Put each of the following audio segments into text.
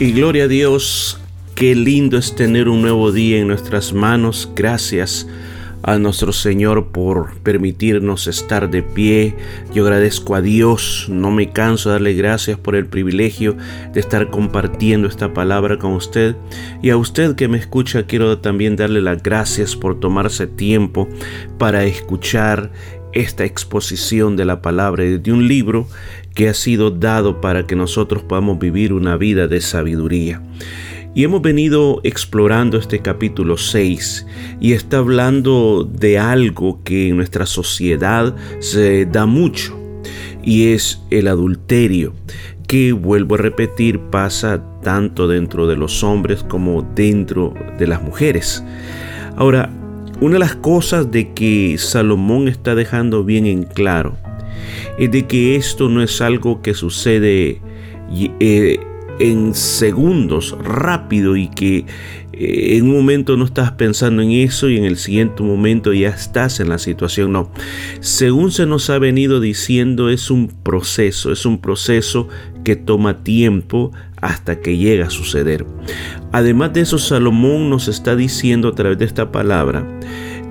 Y gloria a Dios, qué lindo es tener un nuevo día en nuestras manos. Gracias a nuestro Señor por permitirnos estar de pie. Yo agradezco a Dios, no me canso de darle gracias por el privilegio de estar compartiendo esta palabra con usted. Y a usted que me escucha, quiero también darle las gracias por tomarse tiempo para escuchar esta exposición de la palabra de un libro que ha sido dado para que nosotros podamos vivir una vida de sabiduría. Y hemos venido explorando este capítulo 6 y está hablando de algo que en nuestra sociedad se da mucho y es el adulterio que vuelvo a repetir pasa tanto dentro de los hombres como dentro de las mujeres. Ahora, una de las cosas de que Salomón está dejando bien en claro es de que esto no es algo que sucede eh, en segundos, rápido y que en un momento no estás pensando en eso y en el siguiente momento ya estás en la situación. No, según se nos ha venido diciendo, es un proceso, es un proceso que toma tiempo hasta que llega a suceder. Además de eso, Salomón nos está diciendo a través de esta palabra,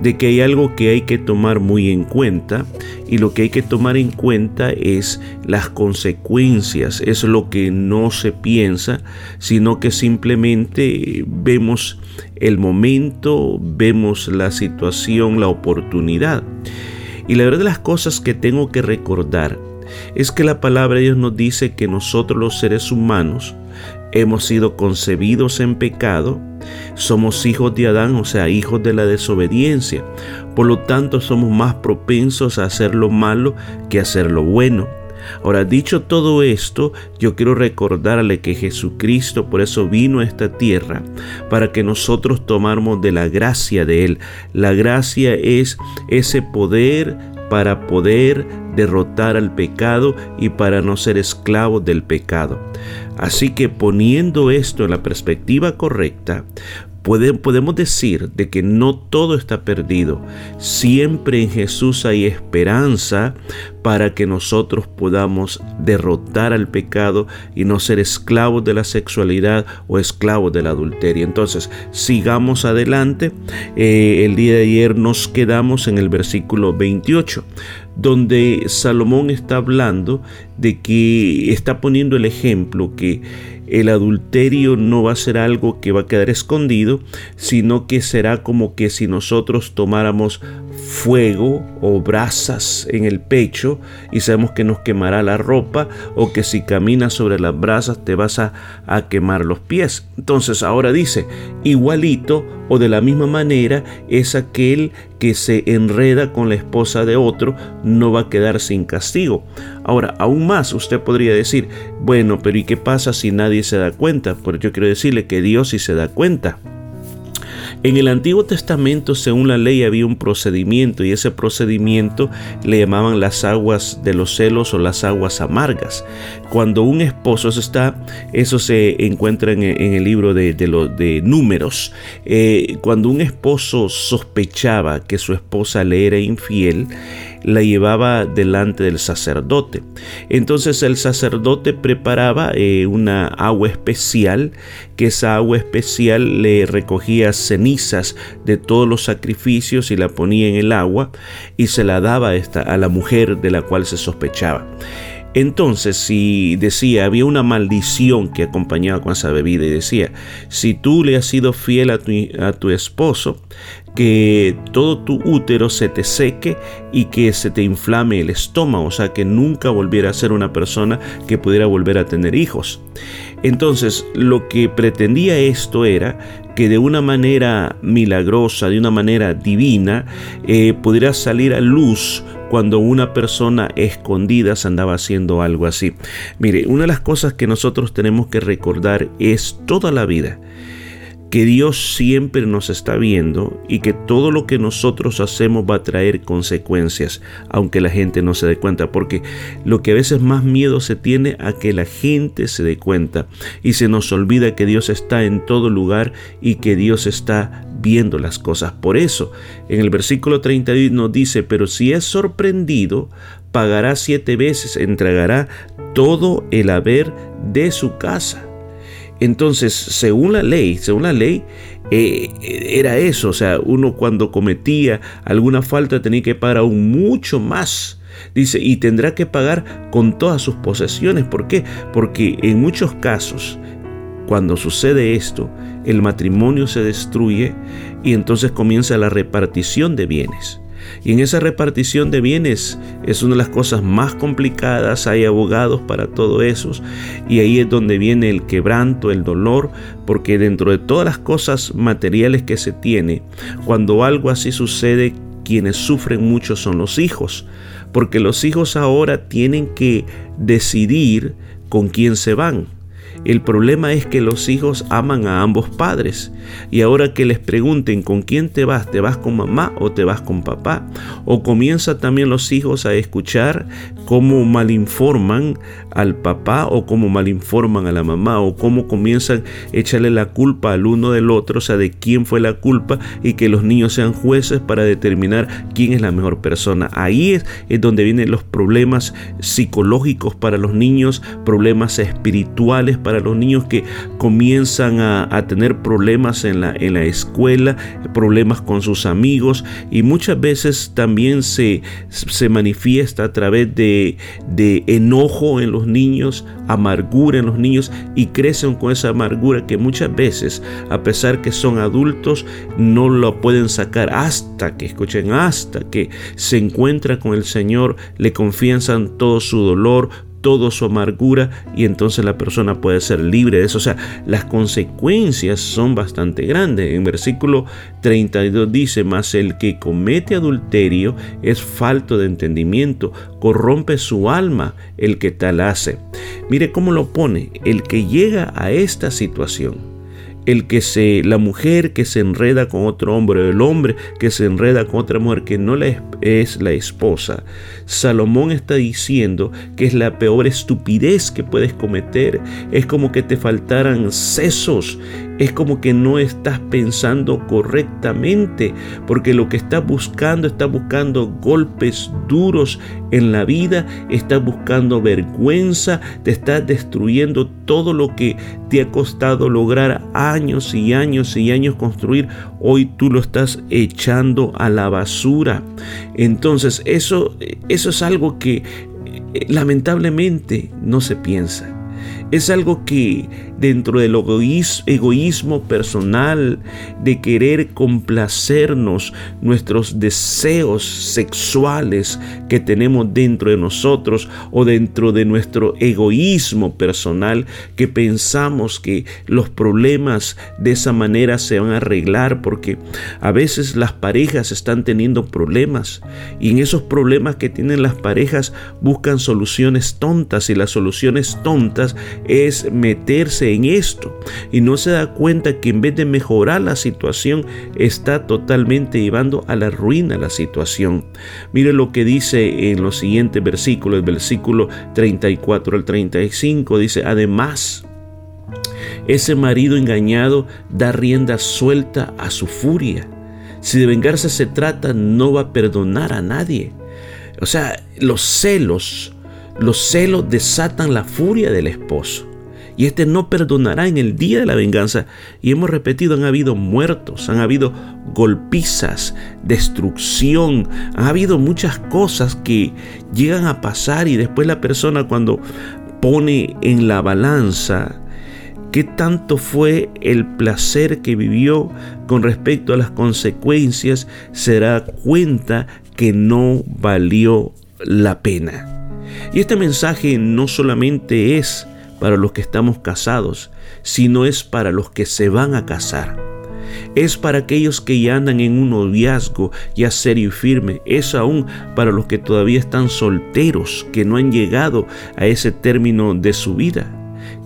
de que hay algo que hay que tomar muy en cuenta y lo que hay que tomar en cuenta es las consecuencias, es lo que no se piensa, sino que simplemente vemos el momento, vemos la situación, la oportunidad. Y la verdad de las cosas que tengo que recordar es que la palabra de Dios nos dice que nosotros los seres humanos hemos sido concebidos en pecado, somos hijos de Adán, o sea, hijos de la desobediencia. Por lo tanto, somos más propensos a hacer lo malo que a hacer lo bueno. Ahora, dicho todo esto, yo quiero recordarle que Jesucristo por eso vino a esta tierra, para que nosotros tomáramos de la gracia de Él. La gracia es ese poder para poder derrotar al pecado y para no ser esclavos del pecado. Así que poniendo esto en la perspectiva correcta, podemos decir de que no todo está perdido. Siempre en Jesús hay esperanza para que nosotros podamos derrotar al pecado y no ser esclavos de la sexualidad o esclavos del adulterio. Entonces, sigamos adelante. Eh, el día de ayer nos quedamos en el versículo 28 donde Salomón está hablando de que está poniendo el ejemplo que el adulterio no va a ser algo que va a quedar escondido, sino que será como que si nosotros tomáramos fuego o brasas en el pecho y sabemos que nos quemará la ropa o que si caminas sobre las brasas te vas a, quemar los pies. Entonces ahora dice, igualito o de la misma manera es aquel que se enreda con la esposa de otro, no va a quedar sin castigo. Ahora, aún más, usted podría decir, bueno, pero ¿y qué pasa si nadie se da cuenta? Pues yo quiero decirle que Dios sí se da cuenta. En el Antiguo Testamento, según la ley, había un procedimiento y ese procedimiento le llamaban las aguas de los celos o las aguas amargas. Cuando un esposo, eso está, eso se encuentra en, el libro de, de números, eh, cuando un esposo sospechaba que su esposa le era infiel, la llevaba delante del sacerdote. Entonces el sacerdote preparaba eh, una agua especial, que esa agua especial le recogía cenizas de todos los sacrificios y la ponía en el agua y se la daba esta, a la mujer de la cual se sospechaba. Entonces, si decía, había una maldición que acompañaba con esa bebida y decía, si tú le has sido fiel a tu, a tu esposo, que todo tu útero se te seque y que se te inflame el estómago, o sea, que nunca volviera a ser una persona que pudiera volver a tener hijos. Entonces, lo que pretendía esto era que de una manera milagrosa, de una manera divina, eh, pudiera salir a luz cuando una persona escondida andaba haciendo algo así. Mire, una de las cosas que nosotros tenemos que recordar es toda la vida que Dios siempre nos está viendo y que todo lo que nosotros hacemos va a traer consecuencias, aunque la gente no se dé cuenta, porque lo que a veces más miedo se tiene a que la gente se dé cuenta y se nos olvida que Dios está en todo lugar y que Dios está viendo las cosas. Por eso, en el versículo 32 nos dice, pero si es sorprendido, pagará siete veces, entregará todo el haber de su casa. Entonces, según la ley, según la ley, eh, era eso, o sea, uno cuando cometía alguna falta tenía que pagar aún mucho más. Dice, y tendrá que pagar con todas sus posesiones. ¿Por qué? Porque en muchos casos, cuando sucede esto, el matrimonio se destruye y entonces comienza la repartición de bienes. Y en esa repartición de bienes es una de las cosas más complicadas, hay abogados para todo eso, y ahí es donde viene el quebranto, el dolor, porque dentro de todas las cosas materiales que se tiene, cuando algo así sucede, quienes sufren mucho son los hijos, porque los hijos ahora tienen que decidir con quién se van. El problema es que los hijos aman a ambos padres. Y ahora que les pregunten con quién te vas, te vas con mamá o te vas con papá, o comienza también los hijos a escuchar cómo malinforman al papá o cómo malinforman a la mamá o cómo comienzan a echarle la culpa al uno del otro, o sea, de quién fue la culpa y que los niños sean jueces para determinar quién es la mejor persona. Ahí es, donde vienen los problemas psicológicos para los niños, problemas espirituales para los niños que comienzan a, tener problemas en la, en la escuela, problemas con sus amigos y muchas veces también se, se manifiesta a través de, de enojo en los niños, amargura en los niños y crecen con esa amargura que muchas veces, a pesar que son adultos, no lo pueden sacar hasta que, escuchen, hasta que se encuentran con el Señor, le confiesan todo su dolor, toda su amargura y entonces la persona puede ser libre de eso. O sea, las consecuencias son bastante grandes. En versículo 32 dice, mas el que comete adulterio es falto de entendimiento, corrompe su alma el que tal hace. Mire cómo lo pone, el que llega a esta situación el que se, la mujer que se enreda con otro hombre, el hombre que se enreda con otra mujer que no es la esposa. Salomón está diciendo que es la peor estupidez que puedes cometer. Es como que te faltaran sesos es como que no estás pensando correctamente, porque lo que estás buscando, estás buscando golpes duros en la vida, estás buscando vergüenza, te estás destruyendo todo lo que te ha costado lograr años y años y años construir, hoy tú lo estás echando a la basura. Entonces, eso, eso es algo que eh, lamentablemente no se piensa. Es algo que dentro del egoísmo personal, de querer complacernos nuestros deseos sexuales que tenemos dentro de nosotros o dentro de nuestro egoísmo personal, que pensamos que los problemas de esa manera se van a arreglar porque a veces las parejas están teniendo problemas y en esos problemas que tienen las parejas buscan soluciones tontas y las soluciones tontas es meterse en esto y no se da cuenta que en vez de mejorar la situación está totalmente llevando a la ruina la situación. Mire lo que dice en los siguientes versículos, el versículo 34 al 35 dice, además, ese marido engañado da rienda suelta a su furia. Si de vengarse se trata, no va a perdonar a nadie. O sea, los celos, los celos desatan la furia del esposo y éste no perdonará en el día de la venganza. Y hemos repetido, han habido muertos, han habido golpizas, destrucción, han habido muchas cosas que llegan a pasar y después la persona cuando pone en la balanza qué tanto fue el placer que vivió con respecto a las consecuencias, se da cuenta que no valió la pena. Y este mensaje no solamente es para los que estamos casados, sino es para los que se van a casar. Es para aquellos que ya andan en un noviazgo ya serio y firme. Es aún para los que todavía están solteros, que no han llegado a ese término de su vida.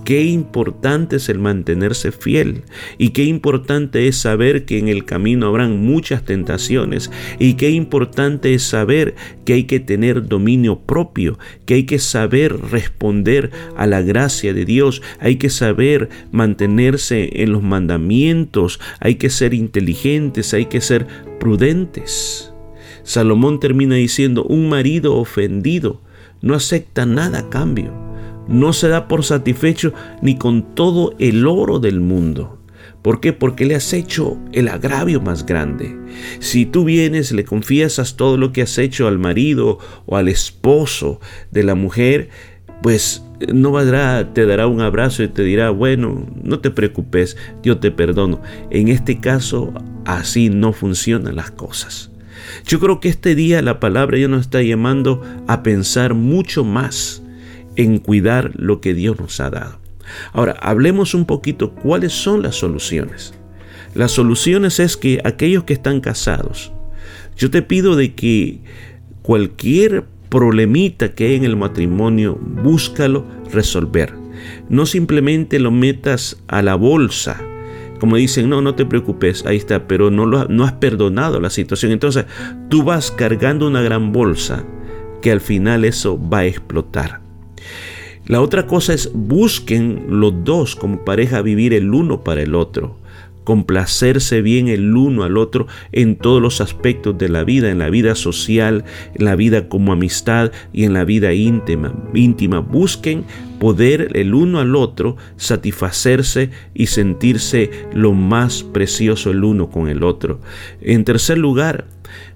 Qué importante es el mantenerse fiel y qué importante es saber que en el camino habrán muchas tentaciones y qué importante es saber que hay que tener dominio propio, que hay que saber responder a la gracia de Dios, hay que saber mantenerse en los mandamientos, hay que ser inteligentes, hay que ser prudentes. Salomón termina diciendo, un marido ofendido no acepta nada a cambio no se da por satisfecho ni con todo el oro del mundo. ¿Por qué? Porque le has hecho el agravio más grande. Si tú vienes, le confiesas todo lo que has hecho al marido o al esposo de la mujer, pues no valdrá, te dará un abrazo y te dirá, bueno, no te preocupes, yo te perdono. En este caso, así no funcionan las cosas. Yo creo que este día la palabra ya nos está llamando a pensar mucho más en cuidar lo que Dios nos ha dado. Ahora, hablemos un poquito cuáles son las soluciones. Las soluciones es que aquellos que están casados, yo te pido de que cualquier problemita que hay en el matrimonio, búscalo resolver. No simplemente lo metas a la bolsa. Como dicen, no, no te preocupes, ahí está, pero no, lo, no has perdonado la situación. Entonces, tú vas cargando una gran bolsa que al final eso va a explotar. La otra cosa es busquen los dos como pareja vivir el uno para el otro, complacerse bien el uno al otro en todos los aspectos de la vida, en la vida social, en la vida como amistad y en la vida íntima. íntima. Busquen poder el uno al otro satisfacerse y sentirse lo más precioso el uno con el otro. En tercer lugar,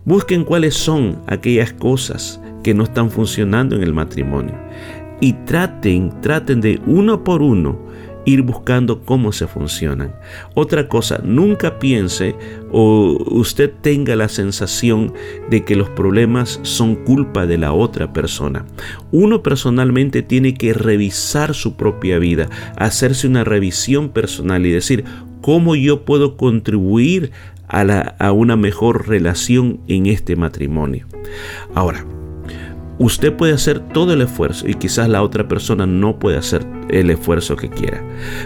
busquen cuáles son aquellas cosas que no están funcionando en el matrimonio y traten, traten de uno por uno ir buscando cómo se funcionan. Otra cosa, nunca piense o usted tenga la sensación de que los problemas son culpa de la otra persona. Uno personalmente tiene que revisar su propia vida, hacerse una revisión personal y decir, ¿cómo yo puedo contribuir a, a una mejor relación en este matrimonio? Ahora, Usted puede hacer todo el esfuerzo y quizás la otra persona no puede hacer el esfuerzo que quiera.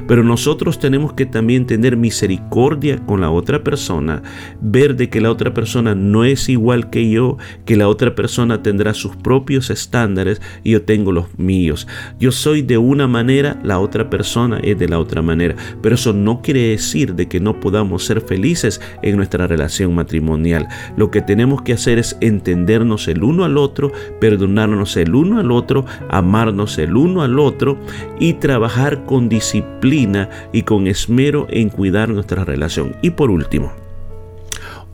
Pero nosotros tenemos que también tener misericordia con la otra persona, ver de que la otra persona no es igual que yo, que la otra persona tendrá sus propios estándares y yo tengo los míos. Yo soy de una manera, la otra persona es de la otra manera. Pero eso no quiere decir de que no podamos ser felices en nuestra relación matrimonial. Lo que tenemos que hacer es entendernos el uno al otro, perdonarnos el uno al otro, amarnos el uno al otro y trabajar con disciplina y con esmero en cuidar nuestra relación. Y por último,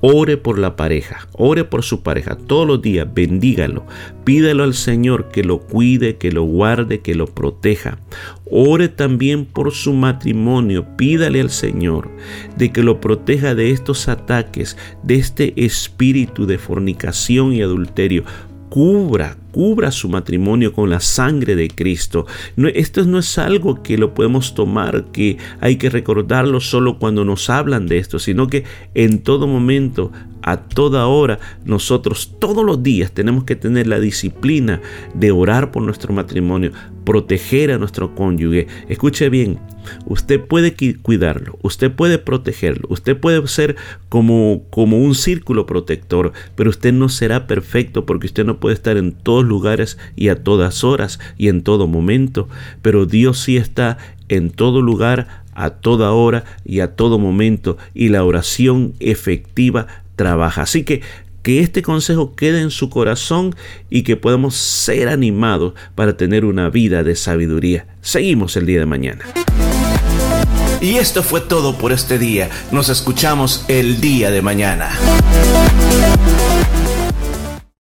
Ore por la pareja, ore por su pareja todos los días, bendígalo, pídelo al Señor que lo cuide, que lo guarde, que lo proteja. Ore también por su matrimonio, pídale al Señor de que lo proteja de estos ataques, de este espíritu de fornicación y adulterio. Cubra, cubra su matrimonio con la sangre de Cristo. Esto no es algo que lo podemos tomar, que hay que recordarlo solo cuando nos hablan de esto, sino que en todo momento, a toda hora, nosotros todos los días tenemos que tener la disciplina de orar por nuestro matrimonio, proteger a nuestro cónyuge. Escuche bien, usted puede cuidarlo, usted puede protegerlo, usted puede ser como, como un círculo protector, pero usted no será perfecto porque usted no puede estar en todos lugares y a todas horas y en todo momento, pero Dios sí está en todo lugar, a toda hora y a todo momento, y la oración efectiva trabaja. Así que que este consejo quede en su corazón y que podamos ser animados para tener una vida de sabiduría. Seguimos el día de mañana. Y esto fue todo por este día. Nos escuchamos el día de mañana.